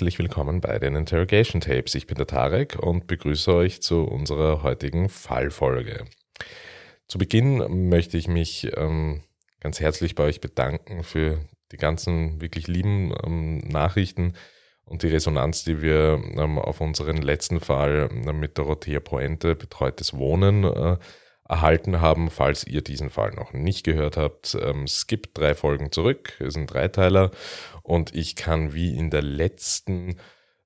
Herzlich willkommen bei den Interrogation Tapes. Ich bin der Tarek und begrüße euch zu unserer heutigen Fallfolge. Zu Beginn möchte ich mich ähm, ganz herzlich bei euch bedanken für die ganzen wirklich lieben ähm, Nachrichten und die Resonanz, die wir ähm, auf unseren letzten Fall äh, mit Dorothea Poente, betreutes Wohnen, äh, erhalten haben. Falls ihr diesen Fall noch nicht gehört habt, ähm, skippt drei Folgen zurück. Es sind Dreiteiler und ich kann wie in der letzten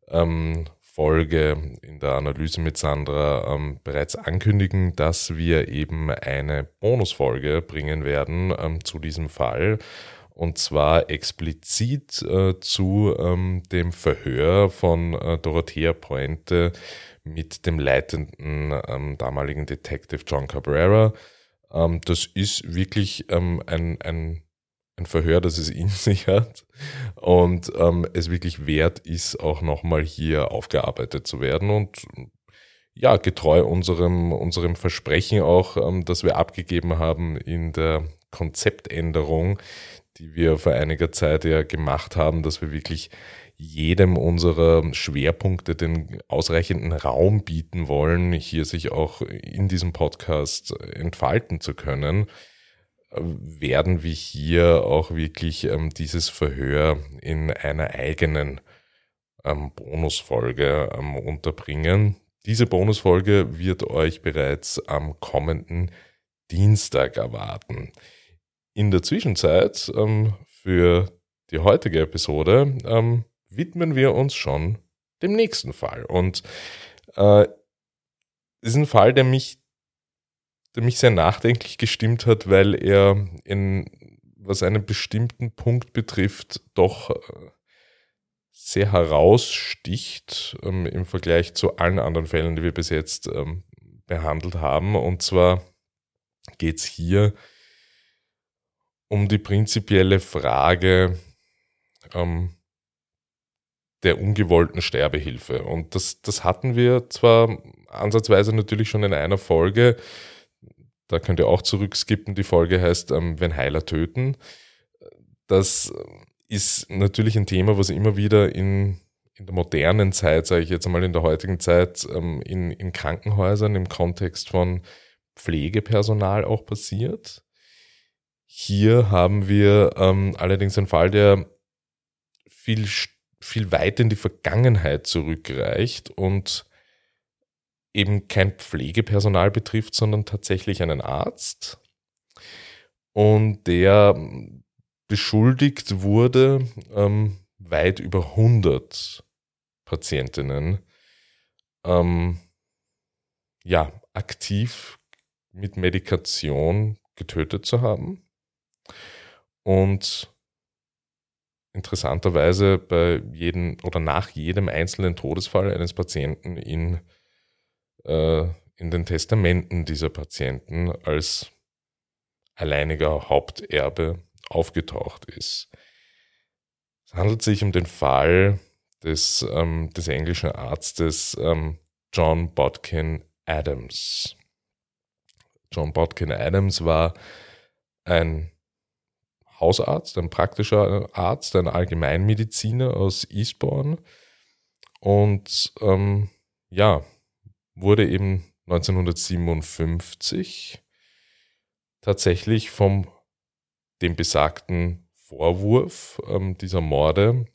ähm, Folge in der Analyse mit Sandra ähm, bereits ankündigen, dass wir eben eine Bonusfolge bringen werden ähm, zu diesem Fall. Und zwar explizit äh, zu ähm, dem Verhör von äh, Dorothea Pointe mit dem leitenden ähm, damaligen Detective John Cabrera. Ähm, das ist wirklich ähm, ein, ein, ein Verhör, das es in sich hat und ähm, es wirklich wert ist, auch nochmal hier aufgearbeitet zu werden und ja, getreu unserem, unserem Versprechen auch, ähm, das wir abgegeben haben in der Konzeptänderung, die wir vor einiger Zeit ja gemacht haben, dass wir wirklich jedem unserer Schwerpunkte den ausreichenden Raum bieten wollen, hier sich auch in diesem Podcast entfalten zu können, werden wir hier auch wirklich ähm, dieses Verhör in einer eigenen ähm, Bonusfolge ähm, unterbringen. Diese Bonusfolge wird euch bereits am kommenden Dienstag erwarten. In der Zwischenzeit ähm, für die heutige Episode ähm, widmen wir uns schon dem nächsten Fall. Und äh, ist ein Fall, der mich, der mich sehr nachdenklich gestimmt hat, weil er in, was einen bestimmten Punkt betrifft, doch äh, sehr heraussticht ähm, im Vergleich zu allen anderen Fällen, die wir bis jetzt ähm, behandelt haben. Und zwar geht es hier um die prinzipielle Frage, ähm, der ungewollten Sterbehilfe. Und das, das hatten wir zwar ansatzweise natürlich schon in einer Folge, da könnt ihr auch zurückskippen, die Folge heißt ähm, Wenn Heiler töten. Das ist natürlich ein Thema, was immer wieder in, in der modernen Zeit, sage ich jetzt einmal in der heutigen Zeit, ähm, in, in Krankenhäusern im Kontext von Pflegepersonal auch passiert. Hier haben wir ähm, allerdings einen Fall, der viel viel weiter in die Vergangenheit zurückreicht und eben kein Pflegepersonal betrifft, sondern tatsächlich einen Arzt. Und der beschuldigt wurde, ähm, weit über 100 Patientinnen ähm, ja, aktiv mit Medikation getötet zu haben. Und interessanterweise bei jedem oder nach jedem einzelnen Todesfall eines Patienten in, äh, in den Testamenten dieser Patienten als alleiniger Haupterbe aufgetaucht ist. Es handelt sich um den Fall des, ähm, des englischen Arztes ähm, John Bodkin Adams. John Bodkin Adams war ein Hausarzt, ein praktischer Arzt, ein Allgemeinmediziner aus Eastbourne. Und ähm, ja, wurde eben 1957 tatsächlich vom dem besagten Vorwurf ähm, dieser Morde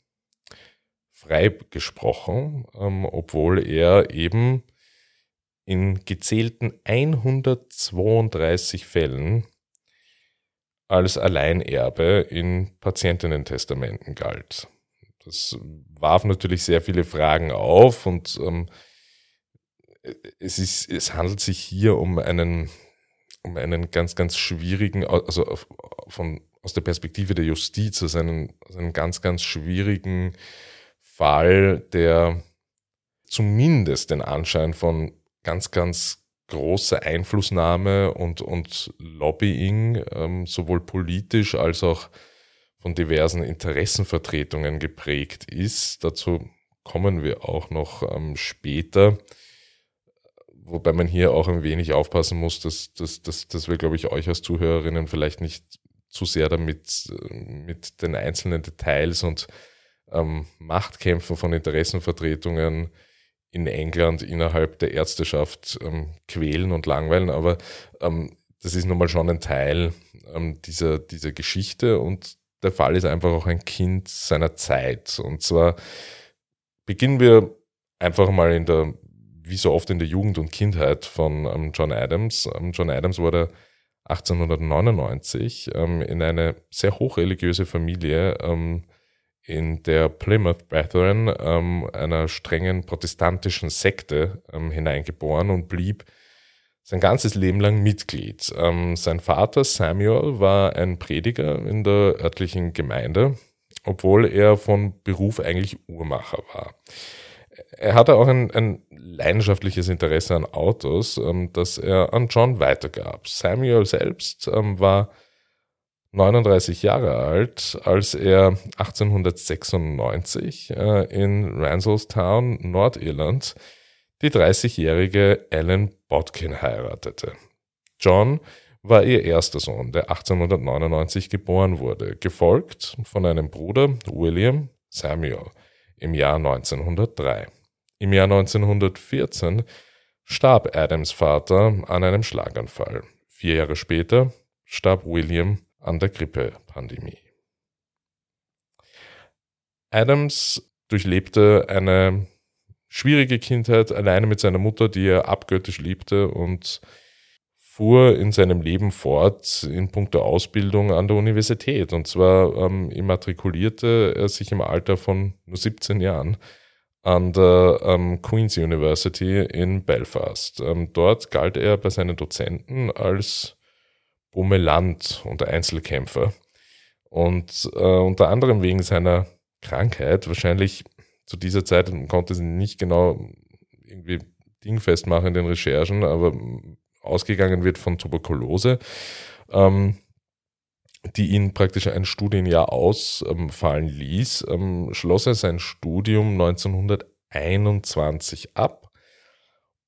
freigesprochen, ähm, obwohl er eben in gezählten 132 Fällen als Alleinerbe in Patientinnen-Testamenten galt. Das warf natürlich sehr viele Fragen auf und ähm, es, ist, es handelt sich hier um einen, um einen ganz, ganz schwierigen, also von, aus der Perspektive der Justiz, also einen, also einen ganz, ganz schwierigen Fall, der zumindest den Anschein von ganz, ganz große Einflussnahme und, und Lobbying, ähm, sowohl politisch als auch von diversen Interessenvertretungen geprägt ist. Dazu kommen wir auch noch ähm, später, wobei man hier auch ein wenig aufpassen muss, dass, dass, dass, dass wir, glaube ich, euch als Zuhörerinnen vielleicht nicht zu sehr damit mit den einzelnen Details und ähm, Machtkämpfen von Interessenvertretungen in England innerhalb der Ärzteschaft ähm, quälen und langweilen, aber ähm, das ist nun mal schon ein Teil ähm, dieser, dieser Geschichte und der Fall ist einfach auch ein Kind seiner Zeit. Und zwar beginnen wir einfach mal in der, wie so oft in der Jugend und Kindheit von ähm, John Adams. Ähm, John Adams wurde 1899 ähm, in eine sehr hochreligiöse Familie in der Plymouth Brethren, ähm, einer strengen protestantischen Sekte, ähm, hineingeboren und blieb sein ganzes Leben lang Mitglied. Ähm, sein Vater Samuel war ein Prediger in der örtlichen Gemeinde, obwohl er von Beruf eigentlich Uhrmacher war. Er hatte auch ein, ein leidenschaftliches Interesse an Autos, ähm, das er an John weitergab. Samuel selbst ähm, war 39 Jahre alt, als er 1896 äh, in Ranselstown, Nordirland, die 30-jährige Ellen Bodkin heiratete. John war ihr erster Sohn, der 1899 geboren wurde, gefolgt von einem Bruder, William Samuel, im Jahr 1903. Im Jahr 1914 starb Adams Vater an einem Schlaganfall. Vier Jahre später starb William an der Grippepandemie. Adams durchlebte eine schwierige Kindheit alleine mit seiner Mutter, die er abgöttisch liebte und fuhr in seinem Leben fort in puncto Ausbildung an der Universität. Und zwar ähm, immatrikulierte er sich im Alter von nur 17 Jahren an der ähm, Queen's University in Belfast. Ähm, dort galt er bei seinen Dozenten als Bummeland und Einzelkämpfer. Und äh, unter anderem wegen seiner Krankheit, wahrscheinlich zu dieser Zeit konnte sie nicht genau irgendwie dingfest machen in den Recherchen, aber ausgegangen wird von Tuberkulose, ähm, die ihn praktisch ein Studienjahr ausfallen ließ, ähm, schloss er sein Studium 1921 ab,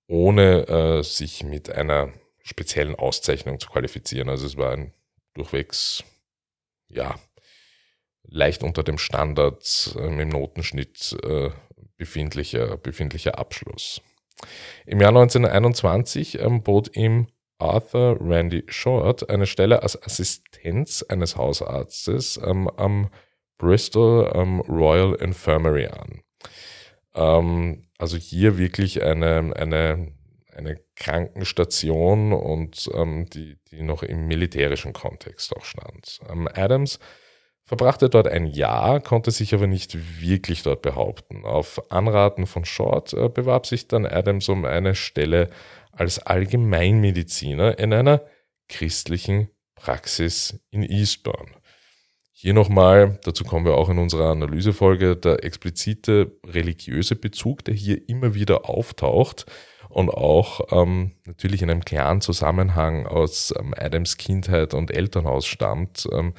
ohne äh, sich mit einer speziellen Auszeichnung zu qualifizieren. Also es war ein durchwegs, ja, leicht unter dem Standard äh, im Notenschnitt äh, befindlicher, befindlicher Abschluss. Im Jahr 1921 ähm, bot ihm Arthur Randy Short eine Stelle als Assistenz eines Hausarztes ähm, am Bristol ähm, Royal Infirmary an. Ähm, also hier wirklich eine, eine, eine Krankenstation und ähm, die, die noch im militärischen Kontext auch stand. Ähm, Adams verbrachte dort ein Jahr, konnte sich aber nicht wirklich dort behaupten. Auf Anraten von Short äh, bewarb sich dann Adams um eine Stelle als Allgemeinmediziner in einer christlichen Praxis in Eastbourne. Hier nochmal, dazu kommen wir auch in unserer Analysefolge, der explizite religiöse Bezug, der hier immer wieder auftaucht und auch ähm, natürlich in einem klaren Zusammenhang aus ähm, Adams Kindheit und Elternhaus stammt. Ähm,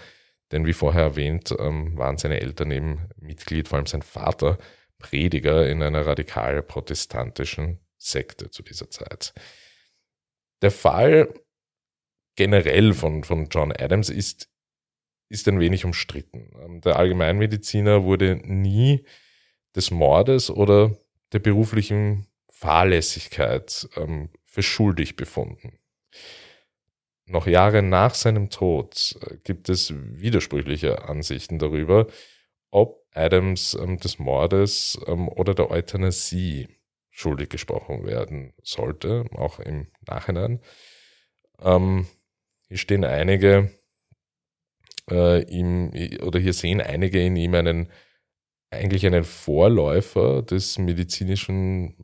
denn wie vorher erwähnt, ähm, waren seine Eltern eben Mitglied, vor allem sein Vater, Prediger in einer radikal protestantischen Sekte zu dieser Zeit. Der Fall generell von, von John Adams ist, ist ein wenig umstritten. Ähm, der Allgemeinmediziner wurde nie des Mordes oder der beruflichen Fahrlässigkeit ähm, für schuldig befunden noch Jahre nach seinem Tod äh, gibt es widersprüchliche Ansichten darüber, ob Adams ähm, des Mordes ähm, oder der Euthanasie schuldig gesprochen werden sollte, auch im Nachhinein. Ähm, hier stehen einige äh, ihm, oder hier sehen einige in ihm einen, eigentlich einen Vorläufer des medizinischen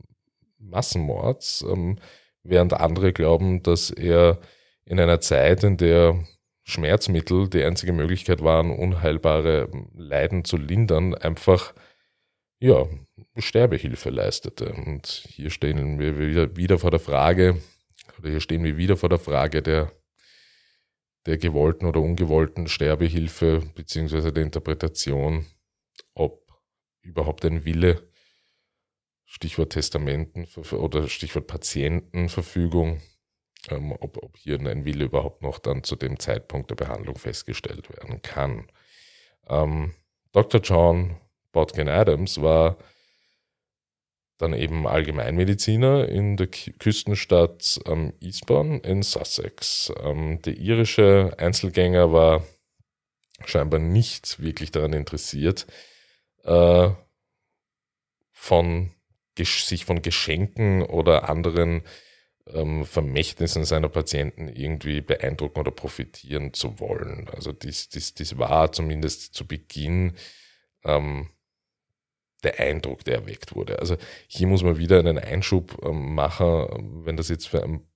Massenmords, ähm, während andere glauben, dass er in einer Zeit, in der Schmerzmittel die einzige Möglichkeit waren, unheilbare Leiden zu lindern, einfach ja, Sterbehilfe leistete. Und hier stehen wir wieder, vor der Frage, oder hier stehen wir wieder vor der Frage der, der gewollten oder ungewollten Sterbehilfe beziehungsweise der Interpretation, ob überhaupt ein Wille, Stichwort Testamenten oder Stichwort Patientenverfügung, ähm, ob, ob hier ein Wille überhaupt noch dann zu dem Zeitpunkt der Behandlung festgestellt werden kann. Ähm, Dr. John Botkin Adams war dann eben Allgemeinmediziner in der Küstenstadt ähm, Eastbourne in Sussex. Ähm, der irische Einzelgänger war scheinbar nicht wirklich daran interessiert, äh, von, sich von Geschenken oder anderen ähm, Vermächtnissen seiner Patienten irgendwie beeindrucken oder profitieren zu wollen. Also dies, dies, dies war zumindest zu Beginn ähm, der Eindruck, der erweckt wurde. Also hier muss man wieder einen Einschub ähm, machen, wenn das jetzt für, ein,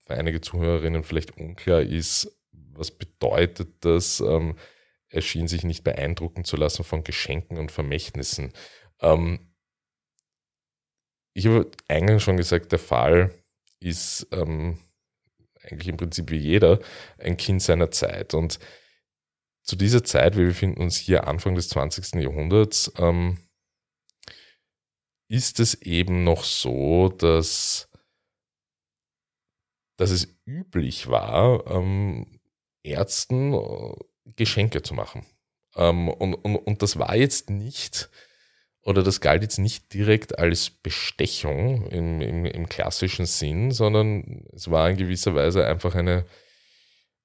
für, einige Zuhörerinnen vielleicht unklar ist, was bedeutet das? Ähm, er schien sich nicht beeindrucken zu lassen von Geschenken und Vermächtnissen. Ähm, ich habe eingangs schon gesagt, der Fall ist ähm, eigentlich im Prinzip wie jeder ein Kind seiner Zeit. Und zu dieser Zeit, wir befinden uns hier Anfang des 20. Jahrhunderts, ähm, ist es eben noch so, dass, dass es üblich war, ähm, Ärzten äh, Geschenke zu machen. Ähm, und, und, und das war jetzt nicht, oder das galt jetzt nicht direkt als Bestechung im, im, im klassischen Sinn, sondern es war in gewisser Weise einfach eine,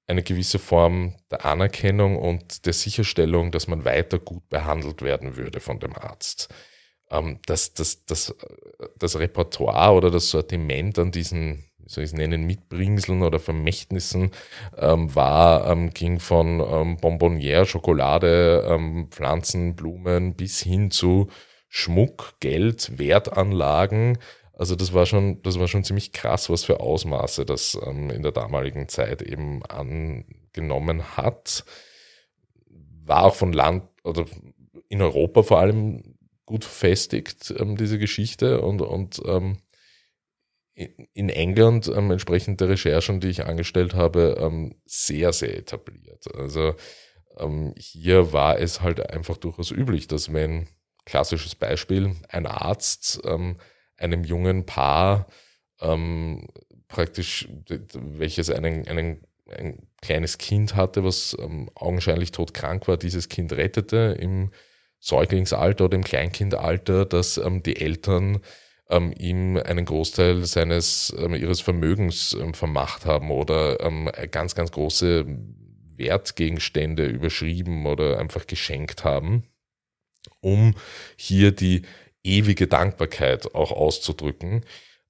eine gewisse Form der Anerkennung und der Sicherstellung, dass man weiter gut behandelt werden würde von dem Arzt. Ähm, das, das, das, das Repertoire oder das Sortiment an diesen, soll ich es nennen, Mitbringseln oder Vermächtnissen ähm, war, ähm, ging von ähm, Bonbonniere, Schokolade, ähm, Pflanzen, Blumen bis hin zu Schmuck, Geld, Wertanlagen. Also das war schon, das war schon ziemlich krass, was für Ausmaße das ähm, in der damaligen Zeit eben angenommen hat. War auch von Land oder in Europa vor allem gut verfestigt, ähm, diese Geschichte. Und, und in England ähm, entsprechend der Recherchen, die ich angestellt habe, ähm, sehr, sehr etabliert. Also ähm, hier war es halt einfach durchaus üblich, dass wenn, klassisches Beispiel, ein Arzt ähm, einem jungen Paar ähm, praktisch, welches einen, einen, ein kleines Kind hatte, was ähm, augenscheinlich todkrank war, dieses Kind rettete im Säuglingsalter oder im Kleinkindalter, dass ähm, die Eltern ähm, ihm einen Großteil seines ähm, ihres Vermögens ähm, vermacht haben oder ähm, ganz, ganz große Wertgegenstände überschrieben oder einfach geschenkt haben, um hier die ewige Dankbarkeit auch auszudrücken.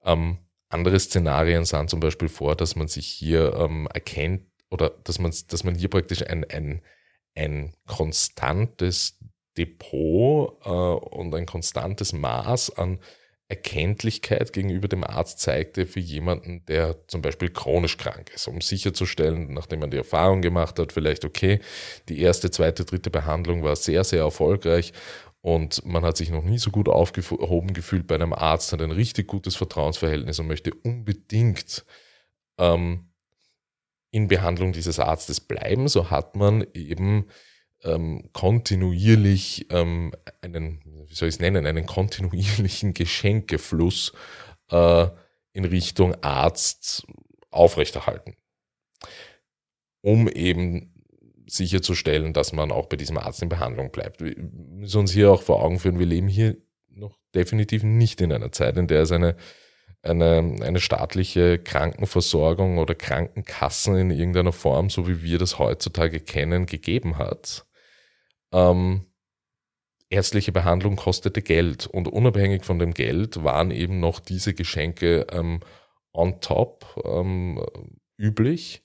Ähm, andere Szenarien sahen zum Beispiel vor, dass man sich hier ähm, erkennt oder dass man, dass man hier praktisch ein, ein, ein konstantes Depot äh, und ein konstantes Maß an Erkenntlichkeit gegenüber dem Arzt zeigte für jemanden, der zum Beispiel chronisch krank ist, um sicherzustellen, nachdem man die Erfahrung gemacht hat, vielleicht okay, die erste, zweite, dritte Behandlung war sehr, sehr erfolgreich und man hat sich noch nie so gut aufgehoben gefühlt bei einem Arzt, hat ein richtig gutes Vertrauensverhältnis und möchte unbedingt ähm, in Behandlung dieses Arztes bleiben, so hat man eben ähm, kontinuierlich ähm, einen, wie soll ich es nennen, einen kontinuierlichen Geschenkefluss äh, in Richtung Arzt aufrechterhalten, um eben sicherzustellen, dass man auch bei diesem Arzt in Behandlung bleibt. Wir müssen uns hier auch vor Augen führen, wir leben hier noch definitiv nicht in einer Zeit, in der es eine eine, eine staatliche Krankenversorgung oder Krankenkassen in irgendeiner Form, so wie wir das heutzutage kennen, gegeben hat. Ähm, ärztliche Behandlung kostete Geld und unabhängig von dem Geld waren eben noch diese Geschenke ähm, on top ähm, üblich.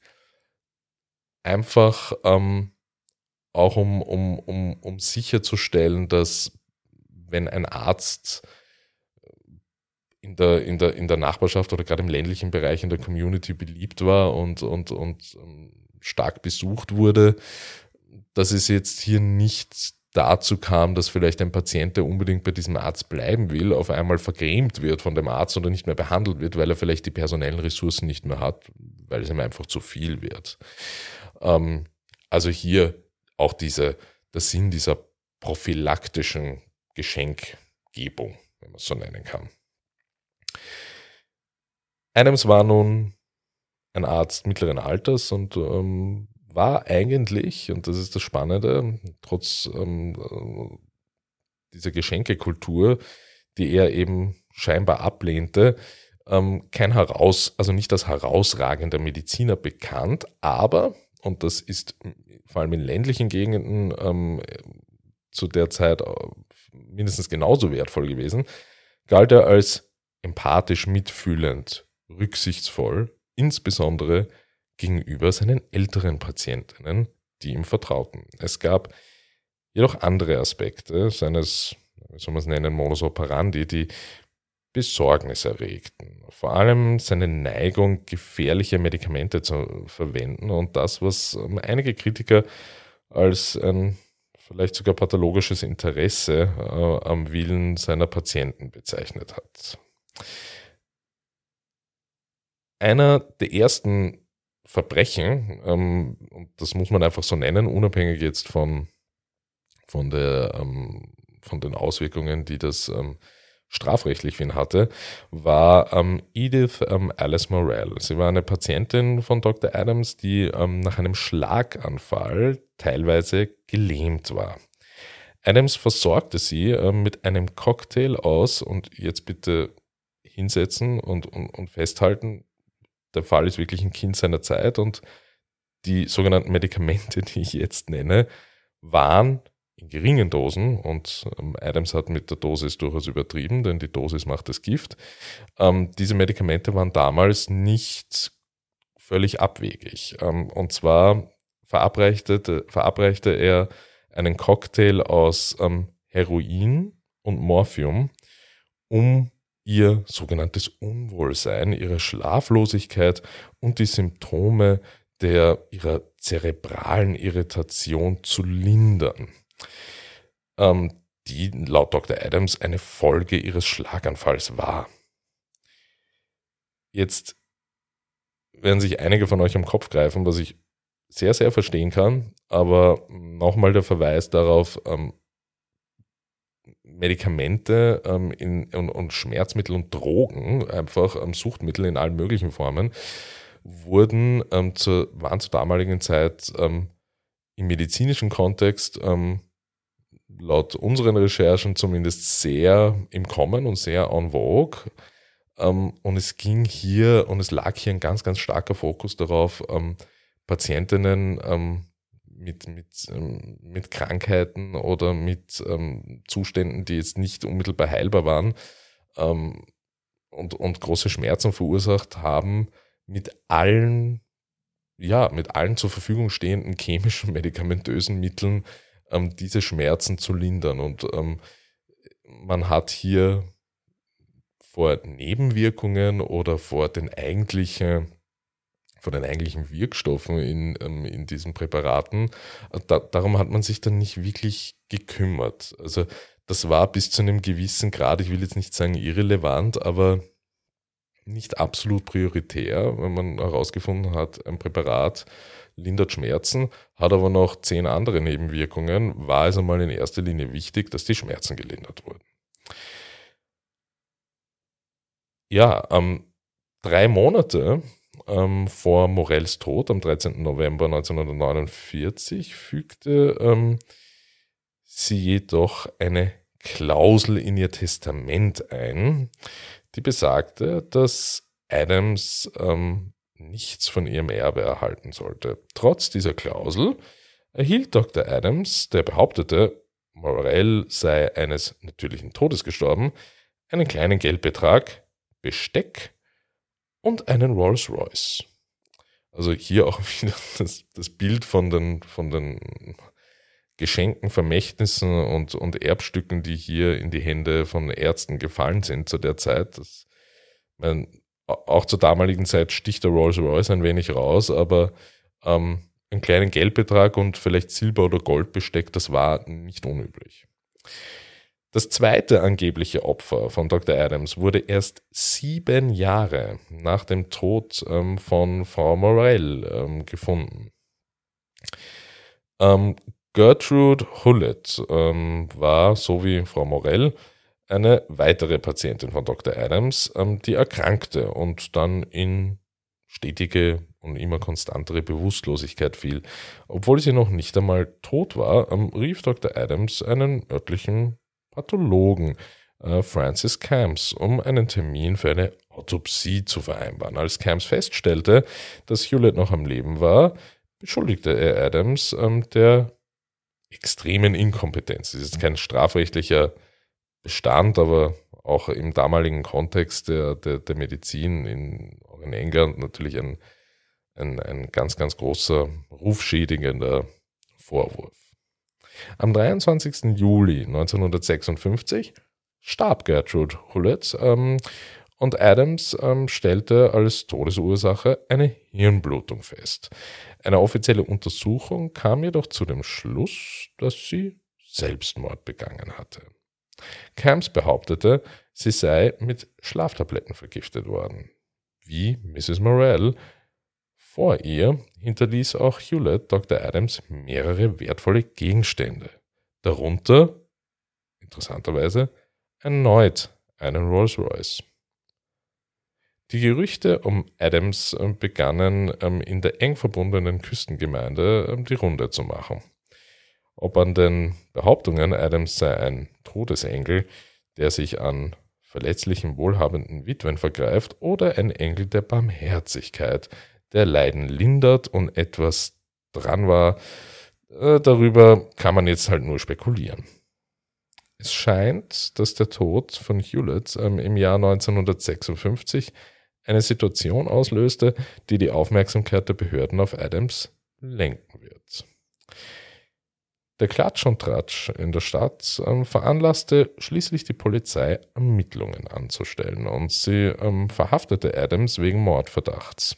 Einfach ähm, auch um, um, um, um sicherzustellen, dass wenn ein Arzt in der, in der, in der Nachbarschaft oder gerade im ländlichen Bereich in der Community beliebt war und, und, und ähm, stark besucht wurde, dass es jetzt hier nicht dazu kam, dass vielleicht ein Patient, der unbedingt bei diesem Arzt bleiben will, auf einmal vergrämt wird von dem Arzt oder nicht mehr behandelt wird, weil er vielleicht die personellen Ressourcen nicht mehr hat, weil es ihm einfach zu viel wird. Ähm, also hier auch diese, der Sinn dieser prophylaktischen Geschenkgebung, wenn man es so nennen kann. Adams war nun ein Arzt mittleren Alters und ähm, war eigentlich, und das ist das Spannende, trotz ähm, dieser Geschenkekultur, die er eben scheinbar ablehnte, ähm, kein heraus, also nicht als herausragender Mediziner bekannt, aber, und das ist vor allem in ländlichen Gegenden ähm, zu der Zeit äh, mindestens genauso wertvoll gewesen, galt er als empathisch mitfühlend, rücksichtsvoll, insbesondere gegenüber seinen älteren Patientinnen, die ihm vertrauten. Es gab jedoch andere Aspekte seines, wie soll man es nennen, Modus operandi, die Besorgnis erregten. Vor allem seine Neigung, gefährliche Medikamente zu verwenden und das, was ähm, einige Kritiker als ein vielleicht sogar pathologisches Interesse äh, am Willen seiner Patienten bezeichnet hat. Einer der ersten Verbrechen, ähm, das muss man einfach so nennen, unabhängig jetzt von, von, der, ähm, von den Auswirkungen, die das ähm, strafrechtlich für ihn hatte, war ähm, Edith ähm, Alice Morell. Sie war eine Patientin von Dr. Adams, die ähm, nach einem Schlaganfall teilweise gelähmt war. Adams versorgte sie ähm, mit einem Cocktail aus und jetzt bitte hinsetzen und, und, und festhalten, der Fall ist wirklich ein Kind seiner Zeit und die sogenannten Medikamente, die ich jetzt nenne, waren in geringen Dosen und ähm, Adams hat mit der Dosis durchaus übertrieben, denn die Dosis macht das Gift. Ähm, diese Medikamente waren damals nicht völlig abwegig. Ähm, und zwar verabreichte, verabreichte er einen Cocktail aus ähm, Heroin und Morphium, um ihr sogenanntes Unwohlsein, ihre Schlaflosigkeit und die Symptome der ihrer zerebralen Irritation zu lindern ähm, die laut Dr. Adams eine Folge ihres Schlaganfalls war. Jetzt werden sich einige von euch am Kopf greifen, was ich sehr, sehr verstehen kann, aber nochmal der Verweis darauf, ähm, Medikamente ähm, in, und, und, Schmerzmittel und Drogen, einfach ähm, Suchtmittel in allen möglichen Formen, wurden ähm, zu, waren zur damaligen Zeit ähm, im medizinischen Kontext ähm, laut unseren Recherchen zumindest sehr im Kommen und sehr en vogue. Ähm, und es ging hier und es lag hier ein ganz, ganz starker Fokus darauf, ähm, Patientinnen ähm, mit, mit, ähm, mit Krankheiten oder mit ähm, Zuständen, die jetzt nicht unmittelbar heilbar waren ähm, und, und große Schmerzen verursacht haben, mit allen, ja, mit allen zur Verfügung stehenden chemischen, medikamentösen Mitteln ähm, diese Schmerzen zu lindern. Und ähm, man hat hier vor Nebenwirkungen oder vor den eigentlichen vor den eigentlichen Wirkstoffen in, ähm, in diesen Präparaten. Da, darum hat man sich dann nicht wirklich gekümmert. Also das war bis zu einem gewissen Grad, ich will jetzt nicht sagen irrelevant, aber nicht absolut prioritär, wenn man herausgefunden hat, ein Präparat lindert Schmerzen, hat aber noch zehn andere Nebenwirkungen, war es einmal in erster Linie wichtig, dass die Schmerzen gelindert wurden. Ja, ähm, drei Monate ähm, vor Morells Tod, am 13. November 1949, fügte ähm, sie jedoch eine Klausel in ihr Testament ein, die besagte, dass Adams ähm, nichts von ihrem Erbe erhalten sollte. Trotz dieser Klausel erhielt Dr. Adams, der behauptete, Morell sei eines natürlichen Todes gestorben, einen kleinen Geldbetrag, Besteck und einen Rolls-Royce. Also hier auch wieder das, das Bild von den, von den Geschenken, Vermächtnissen und, und Erbstücken, die hier in die Hände von Ärzten gefallen sind zu der Zeit. Das, mein, auch zur damaligen Zeit sticht der Rolls Royce ein wenig raus, aber ähm, einen kleinen Geldbetrag und vielleicht Silber- oder Goldbesteck, das war nicht unüblich. Das zweite angebliche Opfer von Dr. Adams wurde erst sieben Jahre nach dem Tod ähm, von Frau Morell ähm, gefunden. Ähm, Gertrude Hullett ähm, war, so wie Frau Morell, eine weitere Patientin von Dr. Adams, ähm, die erkrankte und dann in stetige und immer konstantere Bewusstlosigkeit fiel. Obwohl sie noch nicht einmal tot war, ähm, rief Dr. Adams einen örtlichen Pathologen äh, Francis Camps, um einen Termin für eine Autopsie zu vereinbaren. Als Camps feststellte, dass Hewlett noch am Leben war, beschuldigte er Adams ähm, der extremen Inkompetenz. Das ist kein strafrechtlicher Bestand, aber auch im damaligen Kontext der, der, der Medizin in, in England natürlich ein, ein, ein ganz, ganz großer, rufschädigender Vorwurf. Am 23. Juli 1956 starb Gertrude Hullett ähm, und Adams ähm, stellte als Todesursache eine Hirnblutung fest. Eine offizielle Untersuchung kam jedoch zu dem Schluss, dass sie Selbstmord begangen hatte. Camps behauptete, sie sei mit Schlaftabletten vergiftet worden. Wie Mrs. Morell vor ihr hinterließ auch Hewlett Dr. Adams mehrere wertvolle Gegenstände, darunter, interessanterweise, erneut einen Rolls-Royce. Die Gerüchte um Adams ähm, begannen ähm, in der eng verbundenen Küstengemeinde ähm, die Runde zu machen. Ob an den Behauptungen, Adams sei ein Todesengel, der sich an verletzlichen, wohlhabenden Witwen vergreift, oder ein Engel der Barmherzigkeit, der Leiden lindert und etwas dran war, äh, darüber kann man jetzt halt nur spekulieren. Es scheint, dass der Tod von Hewlett im Jahr 1956 eine Situation auslöste, die die Aufmerksamkeit der Behörden auf Adams lenken wird. Der Klatsch und Tratsch in der Stadt ähm, veranlasste schließlich die Polizei, Ermittlungen anzustellen und sie ähm, verhaftete Adams wegen Mordverdachts.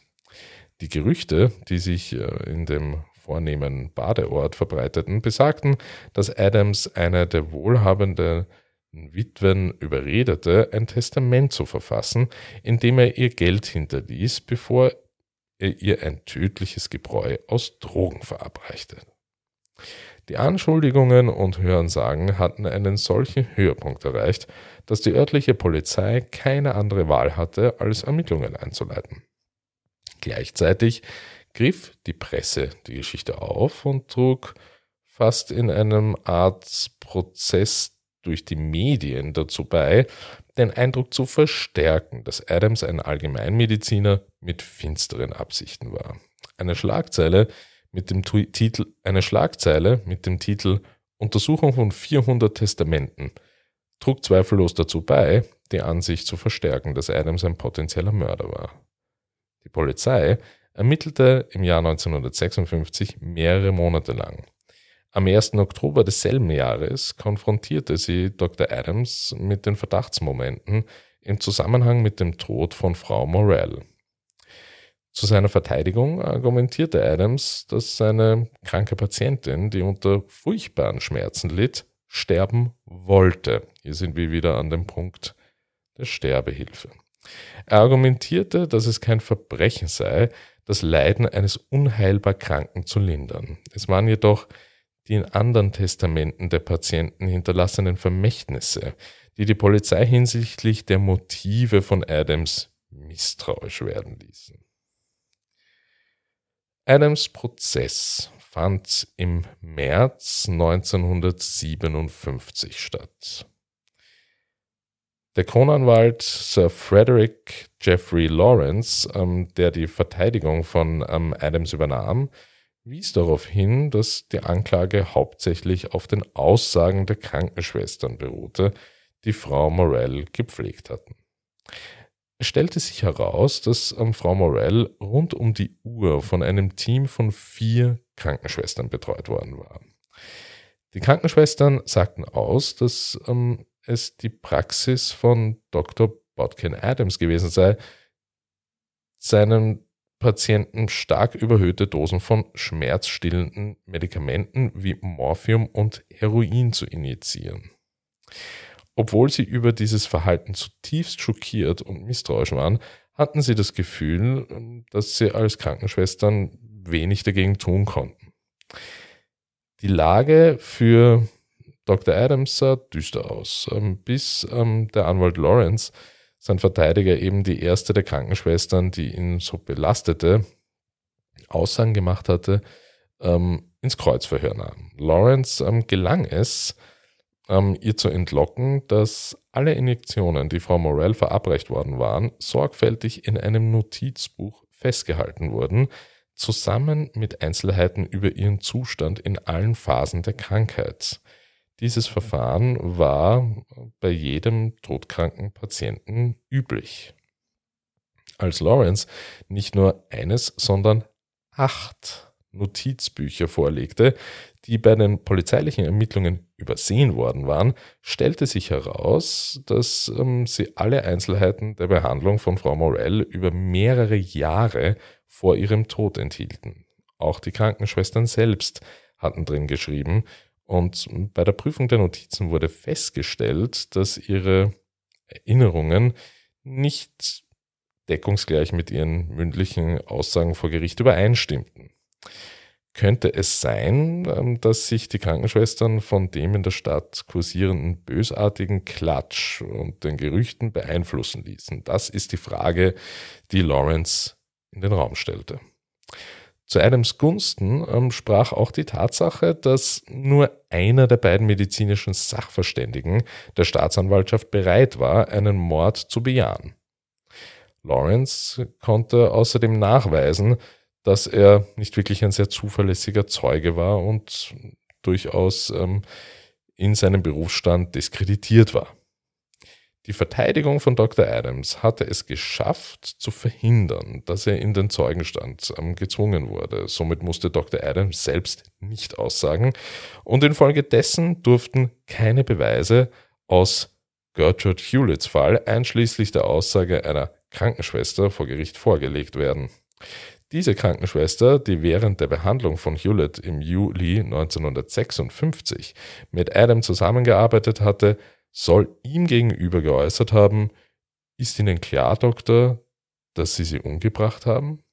Die Gerüchte, die sich äh, in dem vornehmen Badeort verbreiteten, besagten, dass Adams eine der wohlhabenden Witwen überredete, ein Testament zu verfassen, in dem er ihr Geld hinterließ, bevor er ihr ein tödliches Gebräu aus Drogen verabreichte. Die Anschuldigungen und Hörensagen hatten einen solchen Höhepunkt erreicht, dass die örtliche Polizei keine andere Wahl hatte, als Ermittlungen einzuleiten. Gleichzeitig griff die Presse die Geschichte auf und trug fast in einem Art Prozess durch die Medien dazu bei, den Eindruck zu verstärken, dass Adams ein Allgemeinmediziner mit finsteren Absichten war. Eine Schlagzeile mit dem Titel, eine Schlagzeile mit dem Titel Untersuchung von 400 Testamenten trug zweifellos dazu bei, die Ansicht zu verstärken, dass Adams ein potenzieller Mörder war. Die Polizei ermittelte im Jahr 1956 mehrere Monate lang. Am 1. Oktober desselben Jahres konfrontierte sie Dr. Adams mit den Verdachtsmomenten im Zusammenhang mit dem Tod von Frau Morell. Zu seiner Verteidigung argumentierte Adams, dass seine kranke Patientin, die unter furchtbaren Schmerzen litt, sterben wollte. Hier sind wir wieder an dem Punkt der Sterbehilfe. Er argumentierte, dass es kein Verbrechen sei, das Leiden eines unheilbar Kranken zu lindern. Es waren jedoch die in anderen Testamenten der Patienten hinterlassenen Vermächtnisse, die die Polizei hinsichtlich der Motive von Adams misstrauisch werden ließen. Adams Prozess fand im März 1957 statt. Der Kronanwalt Sir Frederick Jeffrey Lawrence, ähm, der die Verteidigung von ähm, Adams übernahm, wies darauf hin, dass die Anklage hauptsächlich auf den Aussagen der Krankenschwestern beruhte, die Frau Morell gepflegt hatten. Es stellte sich heraus, dass ähm, Frau Morell rund um die Uhr von einem Team von vier Krankenschwestern betreut worden war. Die Krankenschwestern sagten aus, dass ähm, es die Praxis von Dr. Bodkin Adams gewesen sei, seinen Patienten stark überhöhte Dosen von schmerzstillenden Medikamenten wie Morphium und Heroin zu injizieren. Obwohl sie über dieses Verhalten zutiefst schockiert und misstrauisch waren, hatten sie das Gefühl, dass sie als Krankenschwestern wenig dagegen tun konnten. Die Lage für Dr. Adams sah düster aus, ähm, bis ähm, der Anwalt Lawrence, sein Verteidiger, eben die erste der Krankenschwestern, die ihn so belastete, Aussagen gemacht hatte, ähm, ins Kreuzverhör nahm. Lawrence gelang es, ihr zu entlocken, dass alle Injektionen, die Frau Morell verabreicht worden waren, sorgfältig in einem Notizbuch festgehalten wurden, zusammen mit Einzelheiten über ihren Zustand in allen Phasen der Krankheit. Dieses Verfahren war bei jedem todkranken Patienten üblich. Als Lawrence nicht nur eines, sondern acht Notizbücher vorlegte, die bei den polizeilichen Ermittlungen übersehen worden waren, stellte sich heraus, dass ähm, sie alle Einzelheiten der Behandlung von Frau Morell über mehrere Jahre vor ihrem Tod enthielten. Auch die Krankenschwestern selbst hatten drin geschrieben und bei der Prüfung der Notizen wurde festgestellt, dass ihre Erinnerungen nicht deckungsgleich mit ihren mündlichen Aussagen vor Gericht übereinstimmten könnte es sein, ähm, dass sich die Krankenschwestern von dem in der Stadt kursierenden bösartigen Klatsch und den Gerüchten beeinflussen ließen? Das ist die Frage, die Lawrence in den Raum stellte. Zu Adams Gunsten ähm, sprach auch die Tatsache, dass nur einer der beiden medizinischen Sachverständigen der Staatsanwaltschaft bereit war, einen Mord zu bejahen. Lawrence konnte außerdem nachweisen, dass er nicht wirklich ein sehr zuverlässiger Zeuge war und durchaus ähm, in seinem Berufsstand diskreditiert war. Die Verteidigung von Dr. Adams hatte es geschafft, zu verhindern, dass er in den Zeugenstand ähm, gezwungen wurde. Somit musste Dr. Adams selbst nicht aussagen und infolgedessen durften keine Beweise aus Gertrude Hewletts Fall einschließlich der Aussage einer Krankenschwester vor Gericht vorgelegt werden. Diese Krankenschwester, die während der Behandlung von Hewlett im Juli 1956 mit Adam zusammengearbeitet hatte, soll ihm gegenüber geäußert haben, ist Ihnen klar, Doktor, dass Sie sie umgebracht haben?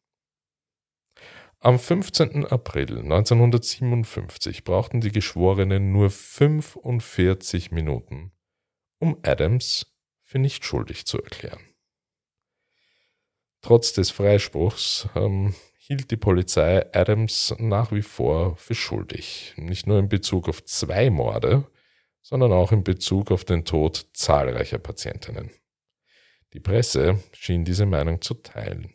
Am 15. April 1957 brauchten die Geschworenen nur 45 Minuten, um Adams für nicht schuldig zu erklären. Trotz des Freispruchs ähm, hielt die Polizei Adams nach wie vor für schuldig. Nicht nur in Bezug auf zwei Morde, sondern auch in Bezug auf den Tod zahlreicher Patientinnen. Die Presse schien diese Meinung zu teilen.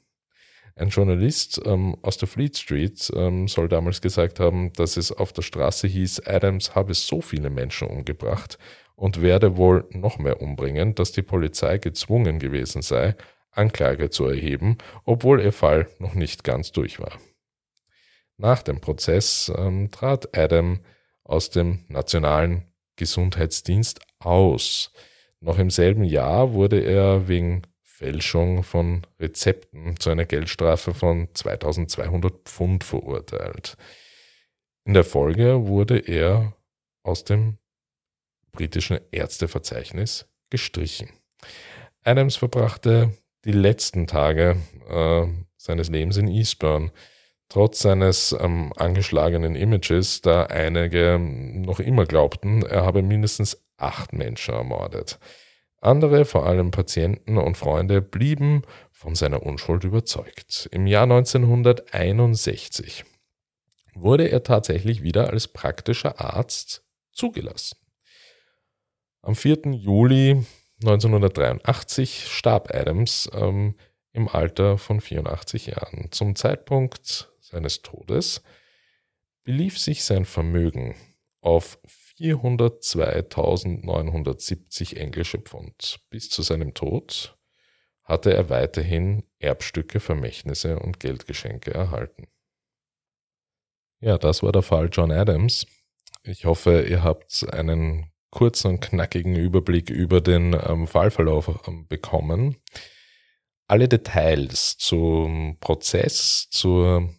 Ein Journalist ähm, aus der Fleet Street ähm, soll damals gesagt haben, dass es auf der Straße hieß, Adams habe so viele Menschen umgebracht und werde wohl noch mehr umbringen, dass die Polizei gezwungen gewesen sei, Anklage zu erheben, obwohl ihr Fall noch nicht ganz durch war. Nach dem Prozess ähm, trat Adam aus dem Nationalen Gesundheitsdienst aus. Noch im selben Jahr wurde er wegen Fälschung von Rezepten zu einer Geldstrafe von 2200 Pfund verurteilt. In der Folge wurde er aus dem britischen Ärzteverzeichnis gestrichen. Adams verbrachte die letzten Tage äh, seines Lebens in Eastbourne. Trotz seines ähm, angeschlagenen Images, da einige noch immer glaubten, er habe mindestens acht Menschen ermordet. Andere, vor allem Patienten und Freunde, blieben von seiner Unschuld überzeugt. Im Jahr 1961 wurde er tatsächlich wieder als praktischer Arzt zugelassen. Am 4. Juli 1983 starb Adams ähm, im Alter von 84 Jahren. Zum Zeitpunkt seines Todes belief sich sein Vermögen auf 402.970 englische Pfund. Bis zu seinem Tod hatte er weiterhin Erbstücke, Vermächtnisse und Geldgeschenke erhalten. Ja, das war der Fall John Adams. Ich hoffe, ihr habt einen kurzen und knackigen Überblick über den ähm, Fallverlauf ähm, bekommen. Alle Details zum Prozess, zu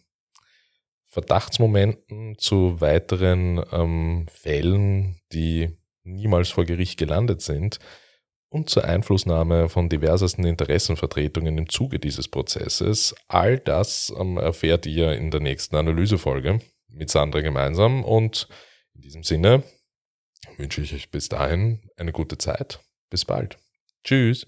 Verdachtsmomenten, zu weiteren ähm, Fällen, die niemals vor Gericht gelandet sind und zur Einflussnahme von diversesten Interessenvertretungen im Zuge dieses Prozesses. All das ähm, erfährt ihr in der nächsten Analysefolge mit Sandra gemeinsam und in diesem Sinne wünsche ich euch bis dahin eine gute Zeit. Bis bald. Tschüss.